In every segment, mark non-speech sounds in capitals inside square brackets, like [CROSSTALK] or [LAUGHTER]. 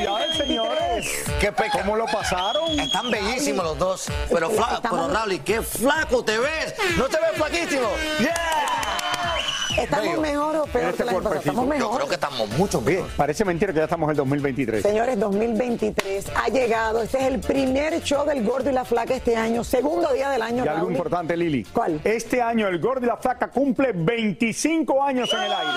Felicidades, señores. ¿Qué peca? ¿Cómo lo pasaron? Están bellísimos los dos. Pero flaco, pero Raúl, qué flaco te ves. ¿No te ves flaquísimo? ¿Estamos Bello. mejor o peor Este que la vez pasada? cuerpecito. Estamos Yo mejor. creo que estamos mucho bien. Parece mentira que ya estamos en el 2023. Señores, 2023 ha llegado. Este es el primer show del Gordo y la Flaca este año, segundo día del año. Y algo Raúl. importante, Lili. ¿Cuál? Este año el Gordo y la Flaca cumple 25 años en el aire.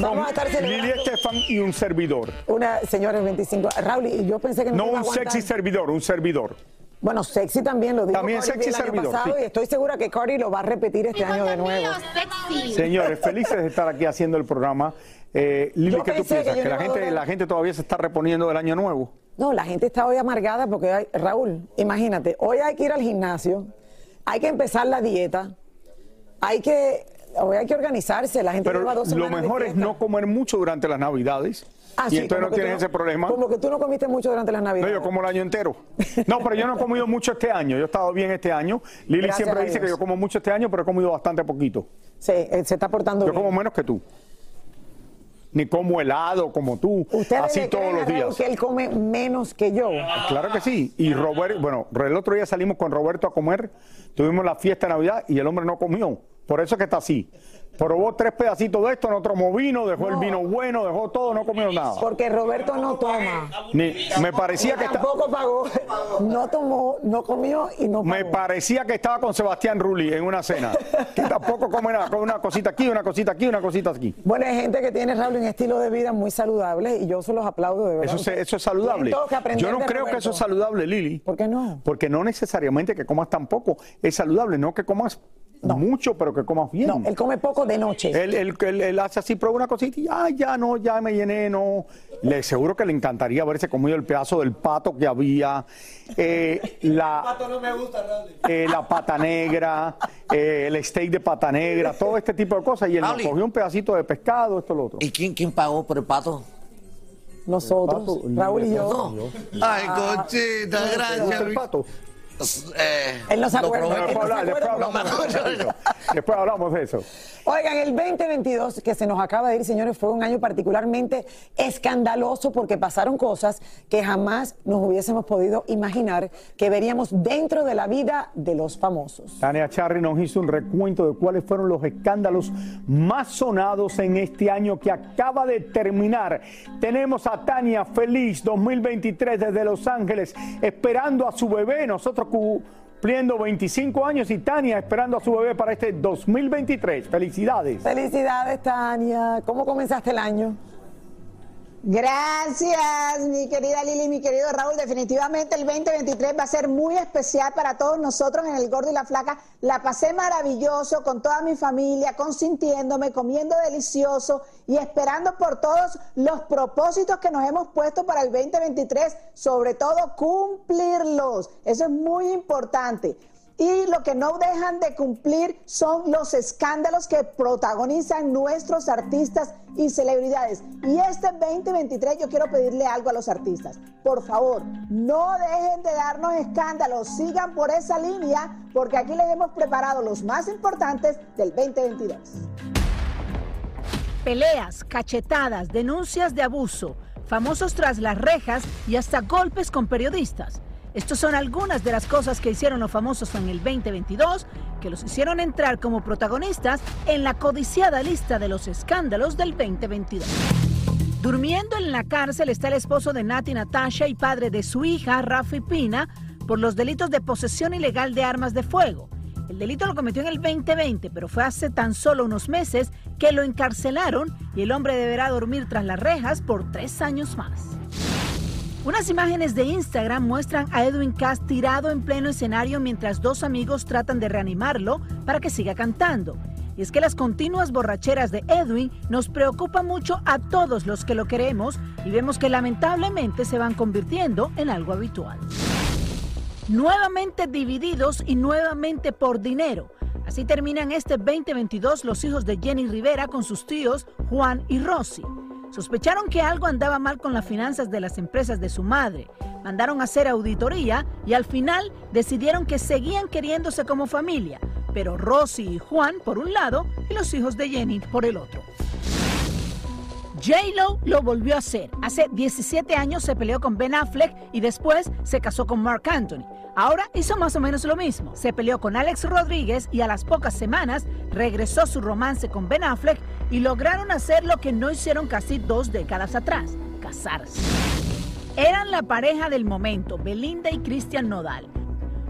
Vamos a estar Lili Estefan y un servidor. una, señores, 25. Raúl, y yo pensé que no, No me iba a un aguantar. sexy servidor, un servidor. Bueno, sexy también lo dijo También Cardi B sexy el año servidor, pasado sí. y estoy segura que Cardi lo va a repetir este año de nuevo. Señores, felices de estar aquí haciendo el programa. Eh, Lili, Yo ¿qué tú pensé que piensas? yo ¿Que no la iba a gente, durar. la gente todavía se está reponiendo del año nuevo? No, la gente está hoy amargada porque, hay- Raúl, imagínate, hoy hay que ir al gimnasio, hay que empezar la dieta, hay que, hay que organizarse, la gente Pero lleva dos lo semanas de mejor es no comer mucho durante las Navidades. Ah, y sí, entonces no tienes ese problema. Como que tú no comiste mucho durante las No, navidades. yo como el año entero. [LAUGHS] No, pero yo no he comido mucho este año. Yo he estado bien este año. Lili Gracias siempre dice que yo como mucho este año, pero he comido bastante poquito. Sí, él se está portando Yo bien. como menos que tú. Ni como helado como tú. ¿Ustedes Así le todos creen los días. que él come menos que yo? Claro que sí. Y Roberto, bueno, el otro día salimos con Roberto a comer, tuvimos la fiesta de Navidad y el hombre no comió. Por eso es que está así. Probó tres pedacitos de esto, no tomó vino, dejó el vino bueno, dejó todo, no comió nada. Porque Roberto no toma. Ni- me parecía que está- Tampoco pagó. No tomó, no comió y no pagó. me parecía que estaba con Sebastián Rulli en una cena. Que tampoco come nada, come una cosita aquí, una cosita aquí, una cosita aquí. Bueno, hay gente que tiene, Raúl, un estilo de vida muy saludable y yo se los aplaudo de verdad. Eso, se- eso es saludable. Yo no creo que eso es saludable, Lili. ¿Por qué no? Porque no necesariamente que comas tan poco es saludable, no que comas mucho, pero que comas bien. No, él come poco de noche. Él, él- él- él hace así, prueba una cosita y ya, ya no, ya me llené, no. Le seguro que le encantaría haberse comido el pedazo del pato que había, eh, [LAUGHS] la, eh, la pata negra, eh, el steak de pata negra, todo este tipo de cosas. Y él nos cogió un pedacito de pescado, esto, lo otro. ¿Y quién, quién pagó por el pato? Nosotros, pato, Raúl y No. yo. Ay, conchita, ¿Te gusta gracias. El pato? Eh, Él no se acuerda. Después, habla- después hablamos de eso. Después hablamos de eso. Oigan, el 2022 que se nos acaba de ir, señores, fue un año particularmente escandaloso porque pasaron cosas que jamás nos hubiésemos podido imaginar que veríamos dentro de la vida de los famosos. Tania Charry nos hizo un recuento de cuáles fueron los escándalos más sonados en este año que acaba de terminar. Tenemos a Tania feliz 2023 desde Los Ángeles, esperando a su bebé. Nosotros cumpliendo 25 años y Tania esperando a su bebé para este 2023. Felicidades. Felicidades, Tania. ¿Cómo comenzaste el año? Gracias, mi querida Lili, mi querido Raúl. Definitivamente el 2023 va a ser muy especial para todos nosotros en el Gordo y la Flaca. La pasé maravilloso con toda mi familia, consintiéndome, comiendo delicioso y esperando por todos los propósitos que nos hemos puesto para el 2023, sobre todo cumplirlos. Eso es muy importante. Y lo que no dejan de cumplir son los escándalos que protagonizan nuestros artistas y celebridades. Y este 2023 yo quiero pedirle algo a los artistas. Por favor, no dejen de darnos escándalos, sigan por esa línea, porque aquí les hemos preparado los más importantes del 2022. Peleas, cachetadas, denuncias de abuso, famosos tras las rejas y hasta golpes con periodistas. Estas son algunas de las cosas que hicieron los famosos en el 2022 que los hicieron entrar como protagonistas en la codiciada lista de los escándalos del 2022. Durmiendo en la cárcel está el esposo de Nati Natasha y padre de su hija, Rafi Pina, por los delitos de posesión ilegal de armas de fuego. El delito lo cometió en el 2020, pero fue hace tan solo unos meses que lo encarcelaron y el hombre deberá dormir tras las rejas por tres años más. Unas imágenes de Instagram muestran a Edwin Cass tirado en pleno escenario mientras dos amigos tratan de reanimarlo para que siga cantando. Y es que las continuas borracheras de Edwin nos preocupan mucho a todos los que lo queremos y vemos que lamentablemente se van convirtiendo en algo habitual. Nuevamente divididos y nuevamente por dinero. Así terminan este 2022 los hijos de Jenny Rivera con sus tíos Juan y Rosy. Sospecharon que algo andaba mal con las finanzas de las empresas de su madre. Mandaron a hacer auditoría y al final decidieron que seguían queriéndose como familia, pero Rosy y Juan por un lado y los hijos de Jenny por el otro. J-Lo lo volvió a hacer. Hace 17 años se peleó con Ben Affleck y después se casó con Mark Anthony. Ahora hizo más o menos lo mismo. Se peleó con Alex Rodríguez y a las pocas semanas regresó su romance con Ben Affleck y lograron hacer lo que no hicieron casi dos décadas atrás, casarse. Eran la pareja del momento, Belinda y Christian Nodal.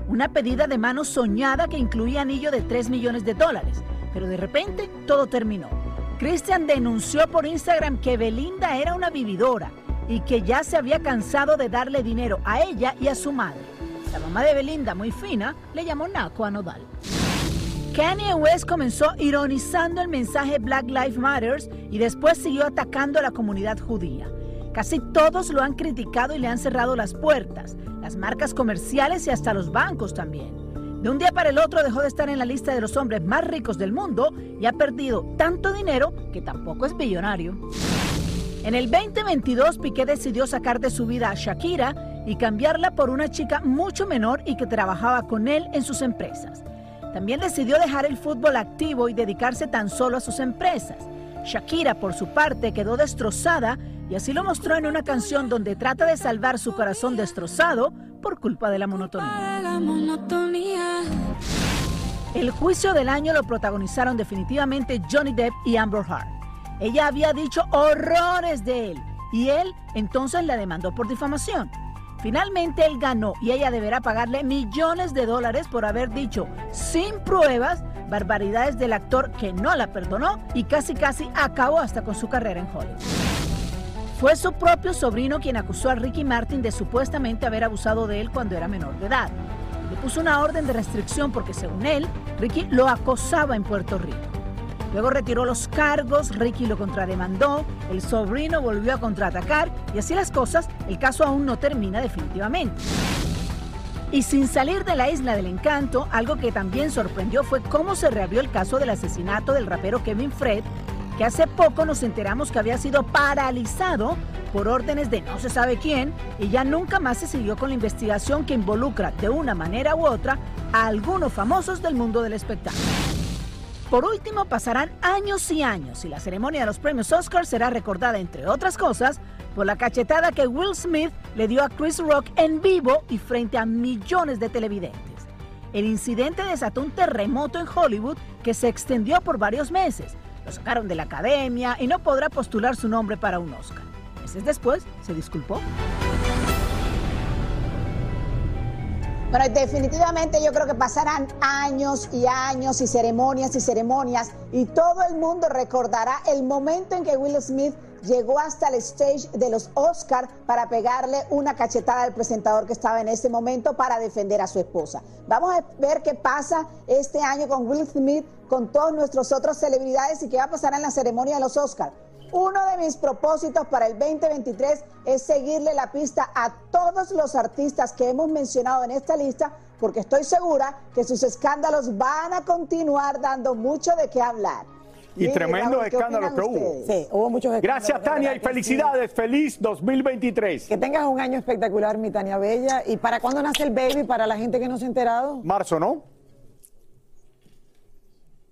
Una pedida de mano soñada que incluía anillo de 3 millones de dólares, pero de repente todo terminó. Christian denunció por Instagram que Belinda era una vividora y que ya se había cansado de darle dinero a ella y a su madre. La mamá de Belinda, muy fina, le llamó Naco a Nodal. Kanye West comenzó ironizando el mensaje Black Lives Matters y después siguió atacando a la comunidad judía. Casi todos lo han criticado y le han cerrado las puertas, las marcas comerciales y hasta los bancos también. De un día para el otro dejó de estar en la lista de los hombres más ricos del mundo y ha perdido tanto dinero que tampoco es billonario. En el 2022 Piqué decidió sacar de su vida a Shakira y cambiarla por una chica mucho menor y que trabajaba con él en sus empresas. También decidió dejar el fútbol activo y dedicarse tan solo a sus empresas. Shakira, por su parte, quedó destrozada y así lo mostró en una canción donde trata de salvar su corazón destrozado por culpa de la monotonía. El juicio del año lo protagonizaron definitivamente Johnny Depp y Amber Heard. Ella había dicho horrores de él y él entonces la demandó por difamación. Finalmente él ganó y ella deberá pagarle millones de dólares por haber dicho sin pruebas barbaridades del actor que no la perdonó y casi casi acabó hasta con su carrera en Hollywood. Fue su propio sobrino quien acusó a Ricky Martin de supuestamente haber abusado de él cuando era menor de edad. Puso una orden de restricción porque según él, Ricky lo acosaba en Puerto Rico. Luego retiró los cargos, Ricky lo contrademandó, el sobrino volvió a contraatacar y así las cosas, el caso aún no termina definitivamente. Y sin salir de la isla del encanto, algo que también sorprendió fue cómo se reabrió el caso del asesinato del rapero Kevin Fred, que hace poco nos enteramos que había sido paralizado por órdenes de no se sabe quién y ya nunca más se siguió con la investigación que involucra de una manera u otra a algunos famosos del mundo del espectáculo. Por último, pasarán años y años y la ceremonia de los premios Oscar será recordada, entre otras cosas, por la cachetada que Will Smith le dio a Chris Rock en vivo y frente a millones de televidentes. El incidente desató un terremoto en Hollywood que se extendió por varios meses. Lo sacaron de la academia y no podrá postular su nombre para un Oscar. Meses después se disculpó. Bueno, definitivamente yo creo que pasarán años y años y ceremonias y ceremonias y todo el mundo recordará el momento en que Will Smith llegó hasta el stage de los Oscar para pegarle una cachetada al presentador que estaba en ese momento para defender a su esposa. Vamos a ver qué pasa este año con Will Smith, con todos nuestros otros celebridades y qué va a pasar en la ceremonia de los Oscar. Uno de mis propósitos para el 2023 es seguirle la pista a todos los artistas que hemos mencionado en esta lista, porque estoy segura que sus escándalos van a continuar dando mucho de qué hablar. Y tremendos escándalos que hubo. Sí, hubo muchos escándalos. Gracias, Tania, y felicidades. Feliz 2023. Que tengas un año espectacular, mi Tania Bella. ¿Y para cuándo nace el baby para la gente que no se ha enterado? Marzo, ¿no?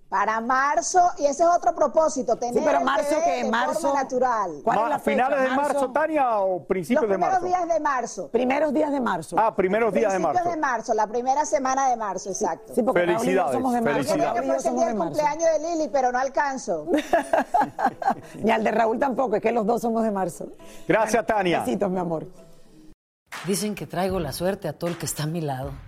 Para marzo, y ese es otro propósito, tener pero el marzo bebé que de marzo- forma natural. ¿Cuál es la finales de marzo, Marzo. Tania, o Los principios de primeros marzo? días de marzo. Primeros días de marzo. Ah, primeros días de Principios marzo. de marzo, la primera semana de marzo, exacto. Sí, porque Felicidades, somos de marzo. Yo que y yo fuese el día del cumpleaños de Lili, pero no alcanzo. [LAUGHS] Ni al de Raúl tampoco, es que los dos somos de marzo. Gracias, Tania. Besitos, mi amor. Dicen que traigo la suerte a todo el que está a mi lado.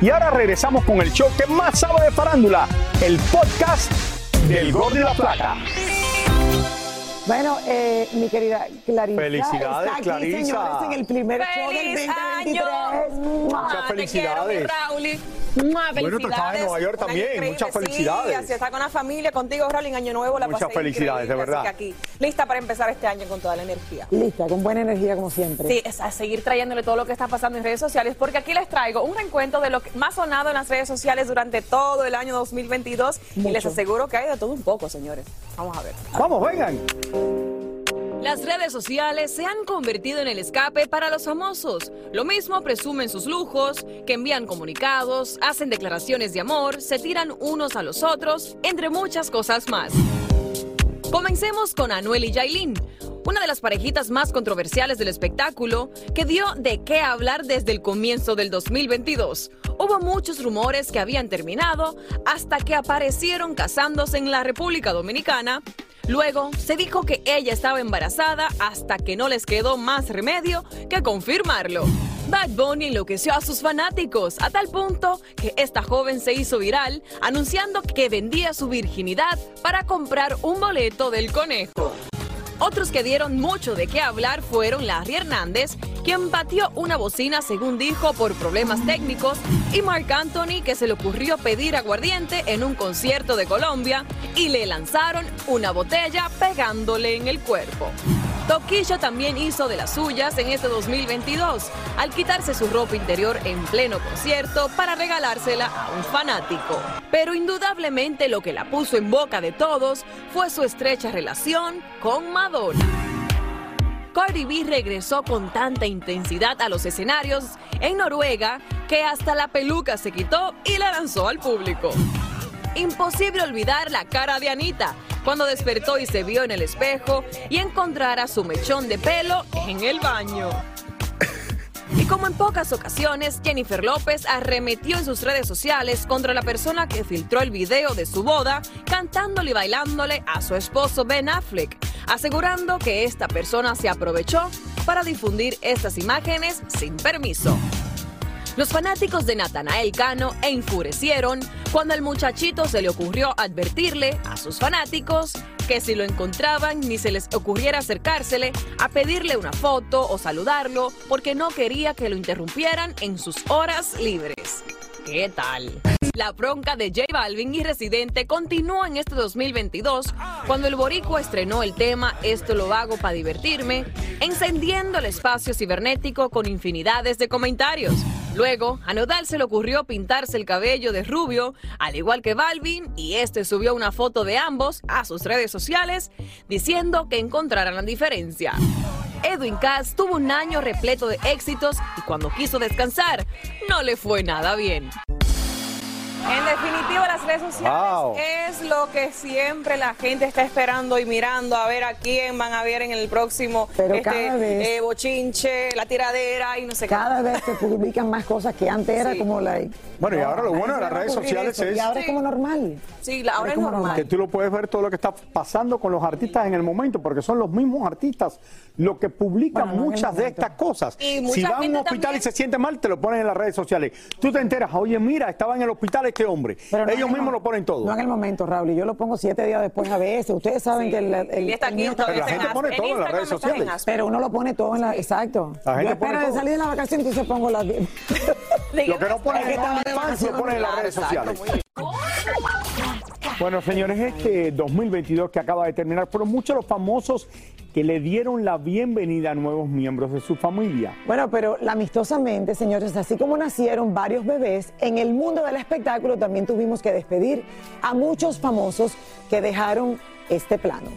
Y ahora regresamos con el show que más sabe de farándula, el podcast del Gordo y la Plata. Bueno, eh, mi querida Clarisa. Felicidades, está aquí, Clarisa. señores, en el primer show del ¡Feliz 2023. año! Muchas Te quiero, mi felicidades. Bueno, tú estabas en. Nueva York también. Muchas sí, felicidades. así está con la familia, contigo, en Año Nuevo la Muchas pasé felicidades, increíble, de verdad. Así que aquí, lista para empezar este año con toda la energía. Lista, con buena energía como siempre. Sí, es a seguir trayéndole todo lo que está pasando en redes sociales, porque aquí les traigo un reencuentro de lo que más sonado en las redes sociales durante todo el año 2022 y les Mucho. aseguro que hay de todo un poco, señores. Vamos a ver. Vamos, vengan. Las redes sociales se han convertido en el escape para los famosos. Lo mismo presumen sus lujos, que envían comunicados, hacen declaraciones de amor, se tiran unos a los otros, entre muchas cosas más. Comencemos con Anuel y Yailin, una de las parejitas más controversiales del espectáculo, que dio de qué hablar desde el comienzo del 2022. Hubo muchos rumores que habían terminado hasta que aparecieron casándose en la República Dominicana. Luego se dijo que ella estaba embarazada hasta que no les quedó más remedio que confirmarlo. Bad Bunny enloqueció a sus fanáticos a tal punto que esta joven se hizo viral anunciando que vendía su virginidad para comprar un boleto del conejo. Otros que dieron mucho de qué hablar fueron Larry Hernández, quien batió una bocina según dijo por problemas técnicos, y Marc Anthony, que se le ocurrió pedir aguardiente en un concierto de Colombia y le lanzaron una botella pegándole en el cuerpo. Toquillo también hizo de las suyas en este 2022, al quitarse su ropa interior en pleno concierto para regalársela a un fanático. Pero indudablemente lo que la puso en boca de todos fue su estrecha relación con Madonna. Cardi B regresó con tanta intensidad a los escenarios en Noruega que hasta la peluca se quitó y la lanzó al público. Imposible olvidar la cara de Anita cuando despertó y se vio en el espejo y encontrara su mechón de pelo en el baño. Y como en pocas ocasiones, Jennifer López arremetió en sus redes sociales contra la persona que filtró el video de su boda, cantándole y bailándole a su esposo Ben Affleck, asegurando que esta persona se aprovechó para difundir estas imágenes sin permiso. Los fanáticos de Natanael Cano enfurecieron cuando al muchachito se le ocurrió advertirle a sus fanáticos que si lo encontraban ni se les ocurriera acercársele a pedirle una foto o saludarlo porque no quería que lo interrumpieran en sus horas libres. ¿Qué tal? La bronca de J Balvin y Residente continuó en este 2022 cuando el boricua estrenó el tema Esto lo hago para divertirme, encendiendo el espacio cibernético con infinidades de comentarios. Luego, a Nodal se le ocurrió pintarse el cabello de rubio, al igual que Balvin, y este subió una foto de ambos a sus redes sociales diciendo que encontraran la diferencia. Edwin Cass tuvo un año repleto de éxitos y cuando quiso descansar, no le fue nada bien. En definitiva, las redes sociales Wow. es lo que siempre la gente está esperando y mirando a ver a quién van a ver en el próximo Pero este, cada vez- eh, bochinche, la tiradera y no sé qué. Cada vez se publican más cosas que antes era como like. Bueno, y ahora lo bueno de las ¿cómo va a redes sociales eso? es- Y ahora es como normal. Sí, la- ahora es como normal. que tú lo puedes ver todo lo que está pasando con los artistas en el momento, porque son los mismos artistas los que publican Bueno, no muchas de estas cosas. Y mucha si va a un hospital también- y se siente mal, te lo ponen en las redes sociales. Tú te enteras, oye, mira, estaba en el hospital este hombre. Pero no en Ellos el mismos mo- lo ponen todo. No en el momento, Raúl. y Yo lo pongo siete días después a veces. Ustedes saben Sí. que el, el, Y está aquí mío otra está- Pero la en gente pone todo en las redes sociales. Pero uno lo pone todo en la. Exacto. La gente Yo pone espero de salir de la vacación, entonces pongo las. [LAUGHS] Lo que no que en OnlyFans lo ponen en las redes sociales. Bueno, señores, este 2022 que acaba de terminar, fueron muchos los famosos que le dieron la bienvenida a nuevos miembros de su familia. Bueno, pero amistosamente, señores, así como nacieron varios bebés, en el mundo del espectáculo también tuvimos que despedir a muchos famosos que dejaron este plano.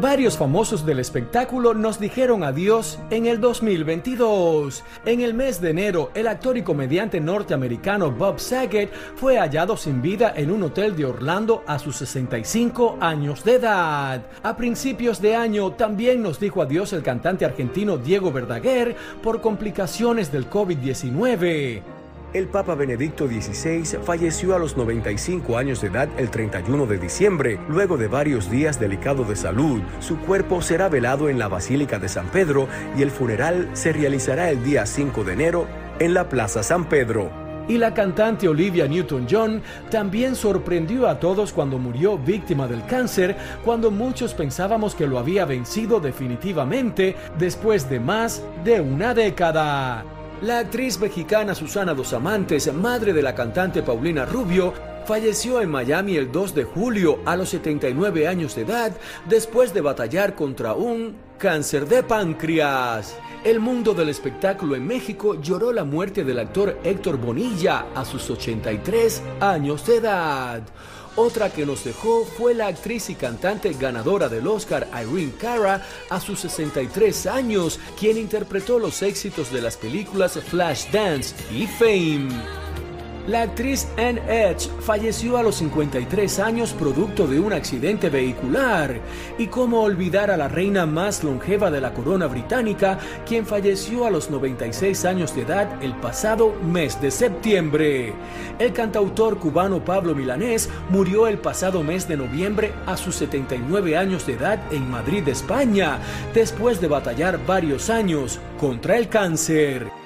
Varios famosos del espectáculo nos dijeron adiós en el 2022. En el mes de enero, el actor y comediante norteamericano Bob Saget fue hallado sin vida en un hotel de Orlando a sus 65 años de edad. A principios de año también nos dijo adiós el cantante argentino Diego Verdaguer por complicaciones del COVID-19. El Papa Benedicto XVI falleció a los 95 años de edad el 31 de diciembre, luego de varios días delicado de salud. Su cuerpo será velado en la Basílica de San Pedro y el funeral se realizará el día 5 de enero en la Plaza San Pedro. Y la cantante Olivia Newton-John también sorprendió a todos cuando murió víctima del cáncer, cuando muchos pensábamos que lo había vencido definitivamente después de más de una década. La actriz mexicana Susana Dos Amantes, madre de la cantante Paulina Rubio, falleció en Miami el 2 de julio a los 79 años de edad después de batallar contra un cáncer de páncreas. El mundo del espectáculo en México lloró la muerte del actor Héctor Bonilla a sus 83 años de edad. Otra que nos dejó fue la actriz y cantante ganadora del Oscar Irene Cara a sus 63 años, quien interpretó los éxitos de las películas Flashdance y Fame. La actriz Anne Edge falleció a los 53 años producto de un accidente vehicular. Y cómo olvidar a la reina más longeva de la corona británica, quien falleció a los 96 años de edad el pasado mes de septiembre. El cantautor cubano Pablo Milanés murió el pasado mes de noviembre a sus 79 años de edad en Madrid, España, después de batallar varios años contra el cáncer.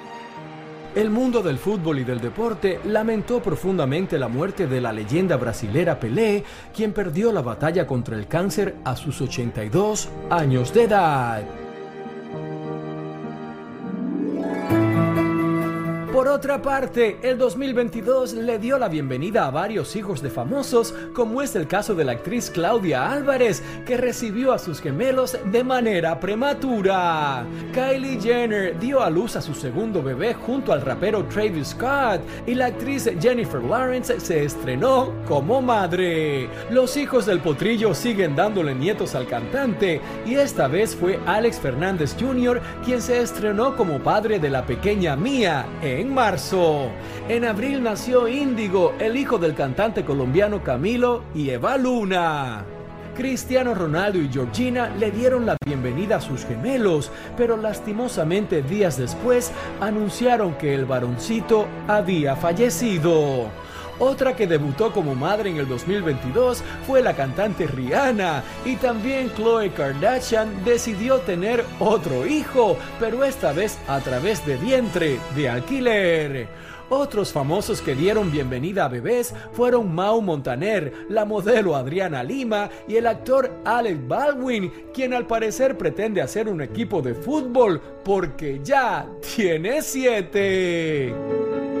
El mundo del fútbol y del deporte lamentó profundamente la muerte de la leyenda brasilera Pelé, quien perdió la batalla contra el cáncer a sus 82 años de edad. Por otra parte, el 2022 le dio la bienvenida a varios hijos de famosos, como es el caso de la actriz Claudia Álvarez, que recibió a sus gemelos de manera prematura. Kylie Jenner dio a luz a su segundo bebé junto al rapero Travis Scott y la actriz Jennifer Lawrence se estrenó como madre. Los hijos del potrillo siguen dándole nietos al cantante y esta vez fue Alex Fernández Jr. quien se estrenó como padre de la pequeña Mía en marzo. En abril nació Índigo, el hijo del cantante colombiano Camilo y Eva Luna. Cristiano Ronaldo y Georgina le dieron la bienvenida a sus gemelos, pero lastimosamente días después anunciaron que el varoncito había fallecido. Otra que debutó como madre en el 2022 fue la cantante Rihanna y también Khloe Kardashian decidió tener otro hijo, pero esta vez a través de vientre de alquiler. Otros famosos que dieron bienvenida a bebés fueron Mau Montaner, la modelo Adriana Lima y el actor Alec Baldwin, quien al parecer pretende hacer un equipo de fútbol porque ya tiene siete.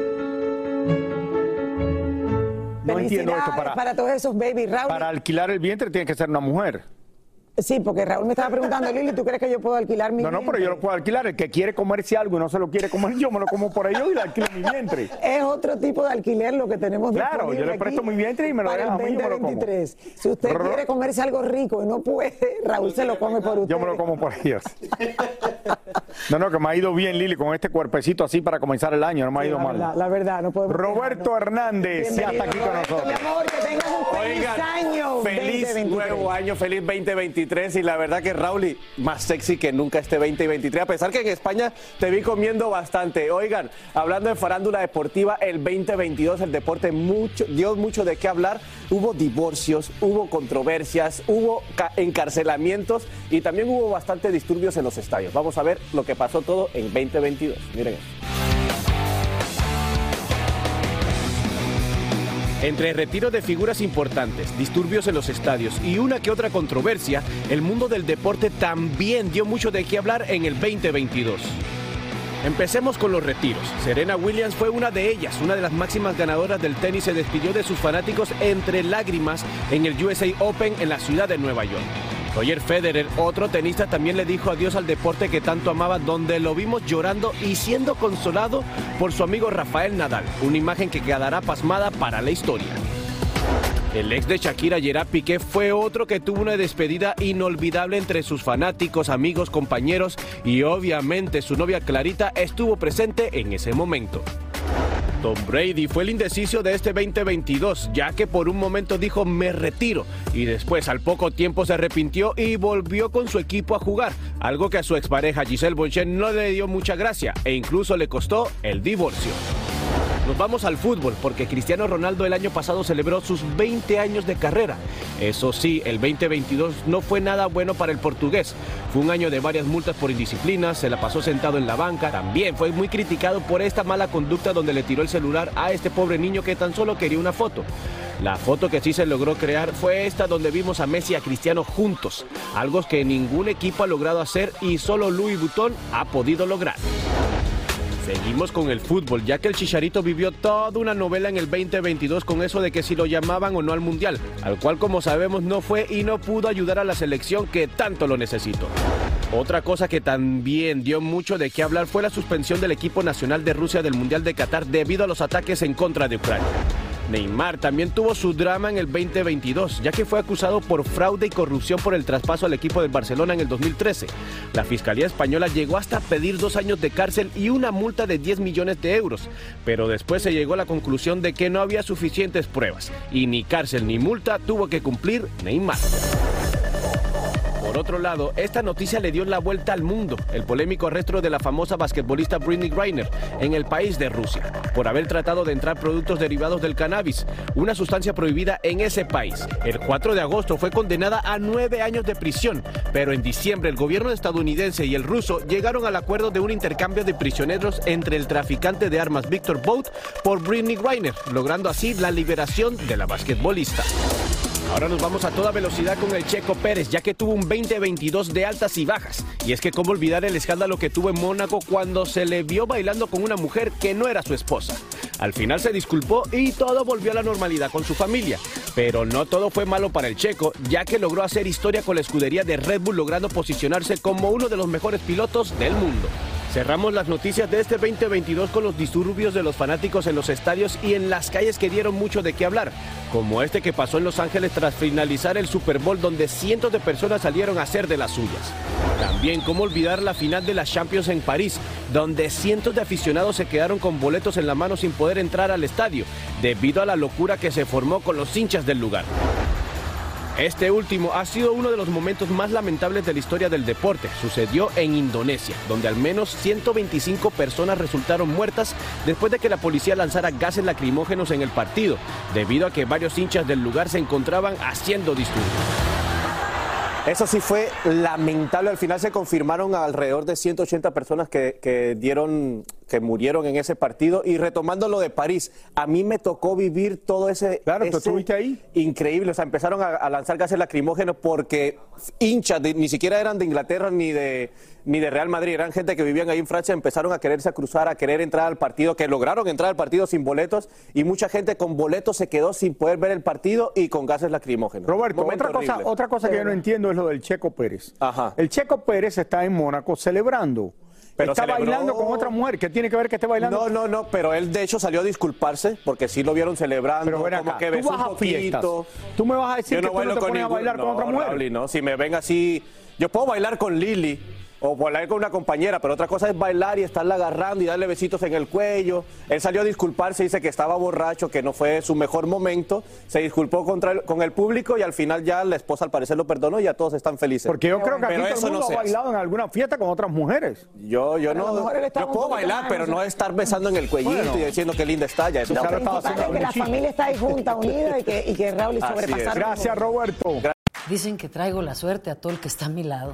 No entiendo esto. Para, para todos esos baby Raúl. para alquilar el vientre tiene que ser una mujer. Sí, porque Raúl me estaba preguntando, Lili, ¿tú crees que yo puedo alquilar mi No, no, pero yo lo puedo alquilar. El que quiere comerse algo y no se lo quiere comer, yo me lo como por ello y le alquilo mi vientre. Es otro tipo de alquiler lo que tenemos Claro, yo le presto mi vientre y me lo deja a mí y yo me lo como. 2023. Si usted Rrr. quiere comerse algo rico y no puede, [LAUGHS] Raúl se lo come por usted. Yo me lo como por ellos. [LAUGHS] No, no, que me ha ido bien, Lili, con este cuerpecito así para comenzar el año. No me ha ido la mal. verdad, la verdad, no podemos Roberto Hernández, ya está aquí con nosotros. mi amor, que tengas un feliz Oigan, año. Feliz 2023. nuevo año, feliz 2023 y la verdad que Raúl más sexy que nunca este 2023, a pesar que en España te vi comiendo bastante. Oigan, hablando de farándula deportiva, el 2022 el deporte mucho, dio mucho de qué hablar. Hubo divorcios, hubo controversias, hubo ca- encarcelamientos y también hubo bastante disturbios en los estadios. Vamos a ver lo que pasó todo en 2022. Miren esto. Entre retiro de figuras importantes, disturbios en los estadios y una que otra controversia, el mundo del deporte también dio mucho de qué hablar en el 2022. Empecemos con los retiros. Serena Williams fue una de ellas, una de las máximas ganadoras del tenis, se despidió de sus fanáticos entre lágrimas en el USA Open en la ciudad de Nueva York. Roger Federer, otro tenista, también le dijo adiós al deporte que tanto amaba, donde lo vimos llorando y siendo consolado por su amigo Rafael Nadal, una imagen que quedará pasmada para la historia. El ex de Shakira, Gerard Piqué, fue otro que tuvo una despedida inolvidable entre sus fanáticos, amigos, compañeros y obviamente su novia Clarita estuvo presente en ese momento. Tom Brady fue el indeciso de este 2022, ya que por un momento dijo me retiro y después al poco tiempo se arrepintió y volvió con su equipo a jugar, algo que a su expareja Giselle Bonchet no le dio mucha gracia e incluso le costó el divorcio. Nos vamos al fútbol porque Cristiano Ronaldo el año pasado celebró sus 20 años de carrera. Eso sí, el 2022 no fue nada bueno para el portugués. Fue un año de varias multas por indisciplina, se la pasó sentado en la banca. También fue muy criticado por esta mala conducta donde le tiró el celular a este pobre niño que tan solo quería una foto. La foto que sí se logró crear fue esta donde vimos a Messi y a Cristiano juntos, algo que ningún equipo ha logrado hacer y solo Louis Vuitton ha podido lograr. Seguimos con el fútbol, ya que el Chicharito vivió toda una novela en el 2022 con eso de que si lo llamaban o no al Mundial, al cual como sabemos no fue y no pudo ayudar a la selección que tanto lo necesitó. Otra cosa que también dio mucho de qué hablar fue la suspensión del equipo nacional de Rusia del Mundial de Qatar debido a los ataques en contra de Ucrania. Neymar también tuvo su drama en el 2022, ya que fue acusado por fraude y corrupción por el traspaso al equipo del Barcelona en el 2013. La Fiscalía Española llegó hasta pedir dos años de cárcel y una multa de 10 millones de euros, pero después se llegó a la conclusión de que no había suficientes pruebas y ni cárcel ni multa tuvo que cumplir Neymar. Por otro lado, esta noticia le dio la vuelta al mundo, el polémico arresto de la famosa basquetbolista Britney Griner en el país de Rusia, por haber tratado de entrar productos derivados del cannabis, una sustancia prohibida en ese país. El 4 de agosto fue condenada a nueve años de prisión, pero en diciembre el gobierno estadounidense y el ruso llegaron al acuerdo de un intercambio de prisioneros entre el traficante de armas Victor Bout por Britney Griner, logrando así la liberación de la basquetbolista. Ahora nos vamos a toda velocidad con el Checo Pérez, ya que tuvo un 2022 de altas y bajas. Y es que cómo olvidar el escándalo que tuvo en Mónaco cuando se le vio bailando con una mujer que no era su esposa. Al final se disculpó y todo volvió a la normalidad con su familia. Pero no todo fue malo para el Checo, ya que logró hacer historia con la escudería de Red Bull, logrando posicionarse como uno de los mejores pilotos del mundo. Cerramos las noticias de este 2022 con los disturbios de los fanáticos en los estadios y en las calles que dieron mucho de qué hablar, como este que pasó en Los Ángeles tras finalizar el Super Bowl donde cientos de personas salieron a hacer de las suyas. También cómo olvidar la final de la Champions en París, donde cientos de aficionados se quedaron con boletos en la mano sin poder entrar al estadio, debido a la locura que se formó con los hinchas del lugar. Este último ha sido uno de los momentos más lamentables de la historia del deporte. Sucedió en Indonesia, donde al menos 125 personas resultaron muertas después de que la policía lanzara gases lacrimógenos en el partido, debido a que varios hinchas del lugar se encontraban haciendo disturbios. Eso sí fue lamentable. Al final se confirmaron alrededor de 180 personas que, que, dieron, que murieron en ese partido. Y retomando lo de París, a mí me tocó vivir todo ese. Claro, ¿tú ese estuviste ahí? Increíble. O sea, empezaron a, a lanzar gases lacrimógenos porque hinchas, de, ni siquiera eran de Inglaterra ni de, ni de Real Madrid, eran gente que vivían ahí en Francia, empezaron a quererse a cruzar, a querer entrar al partido, que lograron entrar al partido sin boletos y mucha gente con boletos se quedó sin poder ver el partido y con gases lacrimógenos. Roberto, Momento otra cosa, otra cosa que yo no entiendo es lo del Checo Pérez. Ajá. El Checo Pérez está en Mónaco celebrando. Pero está celebró- bailando con otra mujer. ¿Qué tiene que ver que esté bailando? No, no, no, pero él de hecho salió a disculparse porque sí lo vieron celebrando, Pero ven como que tú besó vas un a fiestas. poquito. Tú me vas a decir Yo que no tú no te pones a bailar con otra mujer. Raúl, no, si me ven así, yo puedo bailar con Lili o bailar con una compañera, pero otra cosa es bailar y estarla agarrando y darle besitos en el cuello. Él salió a disculparse, dice que estaba borracho, que no fue su mejor momento, se disculpó contra el- con el público y al final ya la esposa al parecer lo perdonó y ya todos están felices. Porque yo creo que aquí Pero todo el mundo no ha hace. bailado en alguna fiesta con otras mujeres. Yo, yo Pero no, yo puedo bailar, pero no no estar besando en el cuellito Bueno. y diciendo que linda está ya. Eso se lo estaba haciendo es que la familia está ahí junta, [LAUGHS] unida y que, y que Raúl y sobrepasaron. Gracias, Roberto. Dicen que traigo la suerte a todo el que está a mi lado.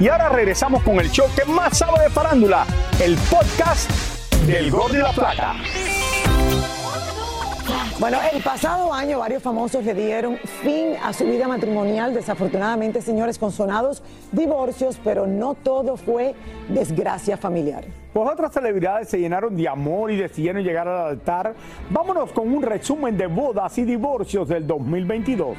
Y ahora regresamos con el show que más sabe de farándula, el podcast del Gol de la Plata. Bueno, el pasado año varios famosos le dieron fin a su vida matrimonial. Desafortunadamente, señores, con sonados divorcios, pero no todo fue desgracia familiar. Pues otras celebridades se llenaron de amor y decidieron llegar al altar. Vámonos con un resumen de bodas y divorcios del 2022.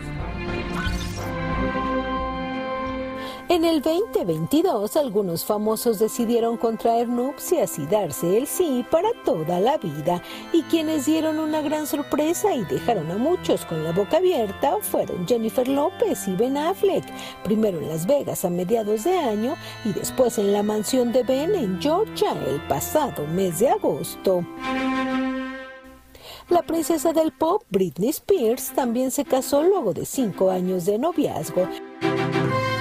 En el 2022, algunos famosos decidieron contraer nupcias y darse el sí para toda la vida. Y quienes dieron una gran sorpresa y dejaron a muchos con la boca abierta fueron Jennifer López y Ben Affleck. Primero en Las Vegas a mediados de año y después en la mansión de Ben en Georgia el pasado mes de agosto. La princesa del pop, Britney Spears, también se casó luego de cinco años de noviazgo.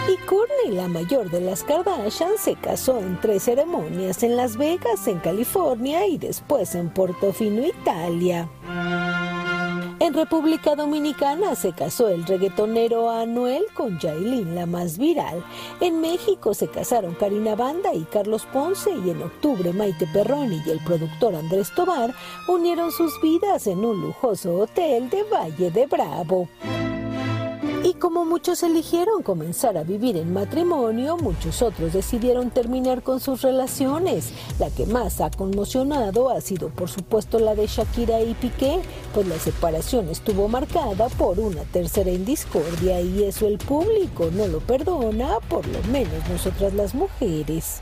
Y Courtney, la mayor de las Kardashian, se casó en tres ceremonias en Las Vegas, en California y después en Portofino, Italia. En República Dominicana se casó el reggaetonero Anuel con Yailin, la más viral. En México se casaron Karina Banda y Carlos Ponce y en octubre Maite Perroni y el productor Andrés Tobar unieron sus vidas en un lujoso hotel de Valle de Bravo. Y como muchos eligieron comenzar a vivir en matrimonio, muchos otros decidieron terminar con sus relaciones. La que más ha conmocionado ha sido por supuesto la de Shakira y Piqué, pues la separación estuvo marcada por una tercera en discordia y eso el público no lo perdona, por lo menos nosotras las mujeres.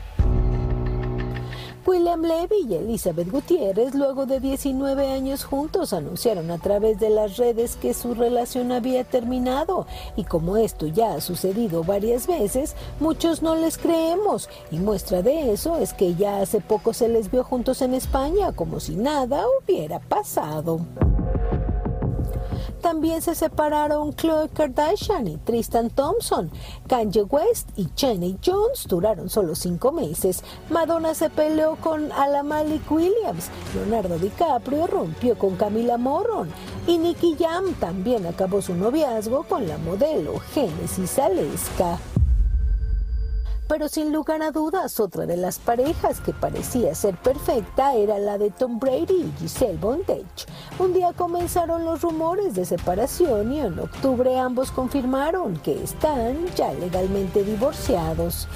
William Levy y Elizabeth Gutiérrez, luego de 19 años juntos, anunciaron a través de las redes que su relación había terminado. Y como esto ya ha sucedido varias veces, muchos no les creemos. Y muestra de eso es que ya hace poco se les vio juntos en España, como si nada hubiera pasado. También se separaron Khloe Kardashian y Tristan Thompson. Kanye West y Jenny Jones duraron solo cinco meses. Madonna se peleó con Alamalik Williams. Leonardo DiCaprio rompió con Camila Morron. Y Nicky Jam también acabó su noviazgo con la modelo Genesis Aleska. Pero sin lugar a dudas, otra de las parejas que parecía ser perfecta era la de Tom Brady y Giselle Bondage. Un día comenzaron los rumores de separación y en octubre ambos confirmaron que están ya legalmente divorciados.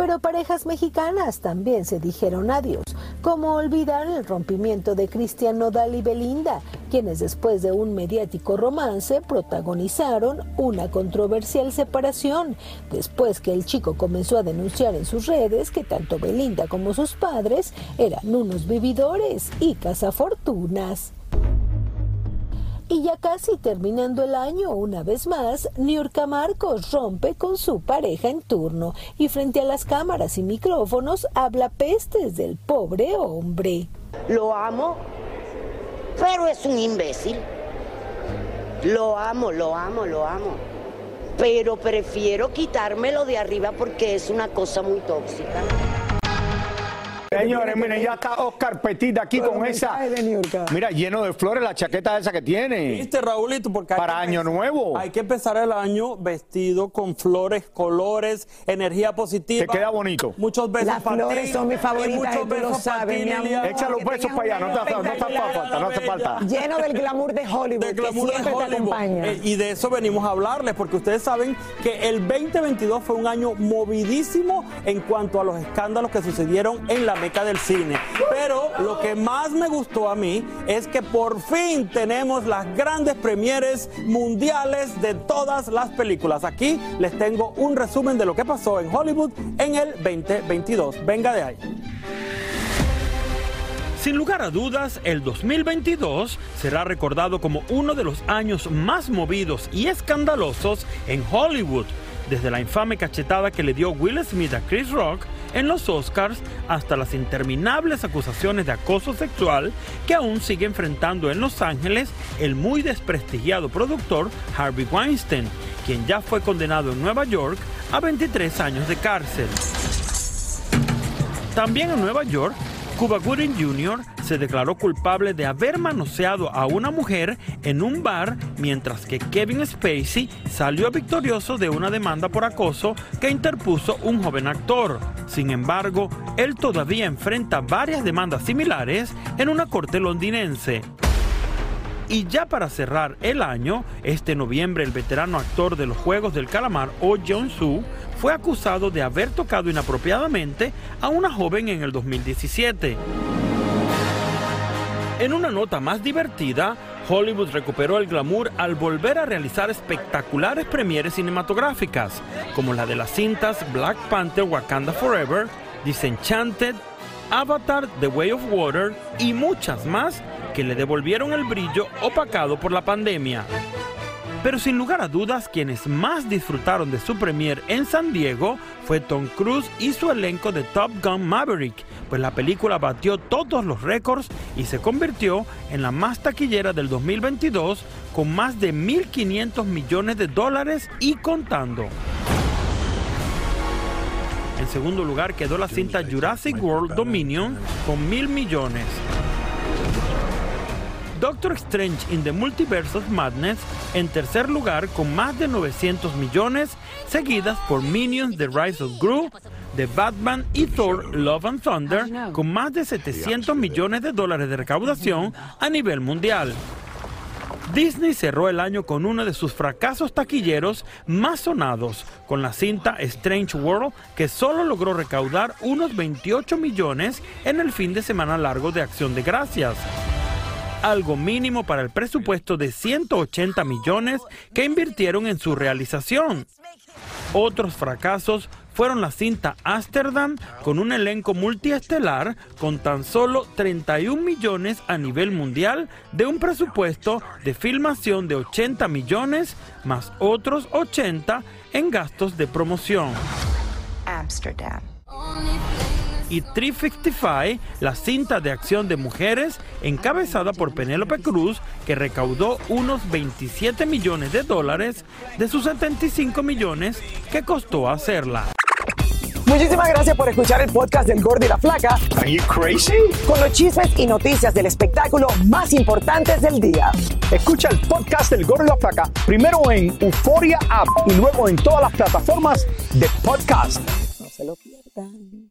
Pero parejas mexicanas también se dijeron adiós. ¿Cómo olvidar el rompimiento de Cristian Nodal y Belinda, quienes después de un mediático romance protagonizaron una controversial separación, después que el chico comenzó a denunciar en sus redes que tanto Belinda como sus padres eran unos vividores y cazafortunas? Y ya casi terminando el año, una vez más, Niurka Marcos rompe con su pareja en turno y frente a las cámaras y micrófonos habla pestes del pobre hombre. Lo amo, pero es un imbécil. Lo amo, lo amo, lo amo. Pero prefiero quitármelo de arriba porque es una cosa muy tóxica. Señores, miren, ya está Oscar Petit aquí con esa. Mira, lleno de flores la chaqueta esa que tiene. Viste, Raulito, porque hay Para que Año empezar- Nuevo. Hay que empezar el año vestido con flores, colores, energía positiva. Te queda bonito. Muchos besos Las para flores ti, son mis favoritas, muchos lo besos para sabes, ti, mi amor. Liliana. Echa los besos para allá, no te hace no te falta, no hace falta. Lleno del glamour de Hollywood, de que glamour de siempre te Hollywood. acompaña. Eh, y de eso venimos a hablarles, porque ustedes saben que el 2022 fue un año movidísimo en cuanto a los escándalos que sucedieron en la meca del cine. Pero lo que más me gustó a mí es que por fin tenemos las grandes premieres mundiales de todas las películas. Aquí les tengo un resumen de lo que pasó en Hollywood en el 2022. Venga de ahí. Sin lugar a dudas, el 2022 será recordado como uno de los años más movidos y escandalosos en Hollywood. desde la infame cachetada que le dio Will Smith a Chris Rock en los Oscars hasta las interminables acusaciones de acoso sexual que aún sigue enfrentando en Los Ángeles el muy desprestigiado productor Harvey Weinstein, quien ya fue condenado en Nueva York a 23 años de cárcel. También en Nueva York, Cuba Gooding Jr. se declaró culpable de haber manoseado a una mujer en un bar, mientras que Kevin Spacey salió victorioso de una demanda por acoso que interpuso un joven actor. Sin embargo, él todavía enfrenta varias demandas similares en una corte londinense. Y ya para cerrar el año, este noviembre el veterano actor de los Juegos del Calamar, Oh Jong-soo, fue acusado de haber tocado inapropiadamente a una joven en el 2017. En una nota más divertida, Hollywood recuperó el glamour al volver a realizar espectaculares premieres cinematográficas, como la de las cintas Black Panther Wakanda Forever, Disenchanted, Avatar The Way of Water y muchas más que le devolvieron el brillo opacado por la pandemia. Pero sin lugar a dudas, quienes más disfrutaron de su premier en San Diego fue Tom Cruise y su elenco de Top Gun Maverick, pues la película batió todos los récords y se convirtió en la más taquillera del 2022 con más de 1.500 millones de dólares y contando. En segundo lugar quedó la cinta Jurassic World Dominion con mil millones. Doctor Strange in the Multiverse of Madness en tercer lugar con más de 900 millones, seguidas por Minions The Rise of Gru, The Batman y Thor Love and Thunder con más de 700 millones de dólares de recaudación a nivel mundial. Disney cerró el año con uno de sus fracasos taquilleros más sonados, con la cinta Strange World, que solo logró recaudar unos 28 millones en el fin de semana largo de Acción de Gracias algo mínimo para el presupuesto de 180 millones que invirtieron en su realización. Otros fracasos fueron la cinta Amsterdam con un elenco multiestelar con tan solo 31 millones a nivel mundial de un presupuesto de filmación de 80 millones más otros 80 en gastos de promoción. Amsterdam y 355, la cinta de acción de mujeres encabezada por Penélope Cruz, que recaudó unos 27 millones de dólares de sus 75 millones que costó hacerla. Muchísimas gracias por escuchar el podcast del Gordo y la Flaca. Are you crazy? Con los chismes y noticias del espectáculo más importantes del día. Escucha el podcast del Gordo y la Flaca primero en Euforia App y luego en todas las plataformas de podcast. No se lo pierdan.